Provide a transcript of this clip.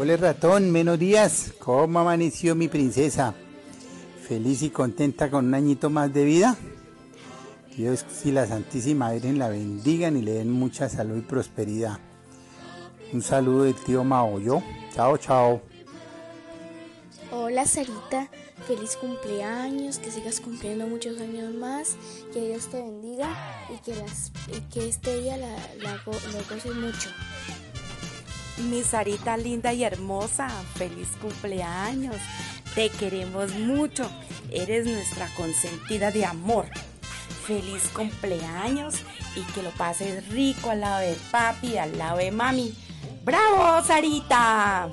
Hola ratón, menos días. ¿Cómo amaneció mi princesa? ¿Feliz y contenta con un añito más de vida? Dios y la Santísima Virgen la bendigan y le den mucha salud y prosperidad. Un saludo del tío Mao, yo. Chao, chao. Hola Sarita, feliz cumpleaños, que sigas cumpliendo muchos años más, que Dios te bendiga y que, las, y este día la, la, lo goces mucho. Mi Sarita linda y hermosa, feliz cumpleaños. Te queremos mucho. Eres nuestra consentida de amor. Feliz cumpleaños y que lo pases rico al lado de papi, al lado de mami. ¡Bravo, Sarita!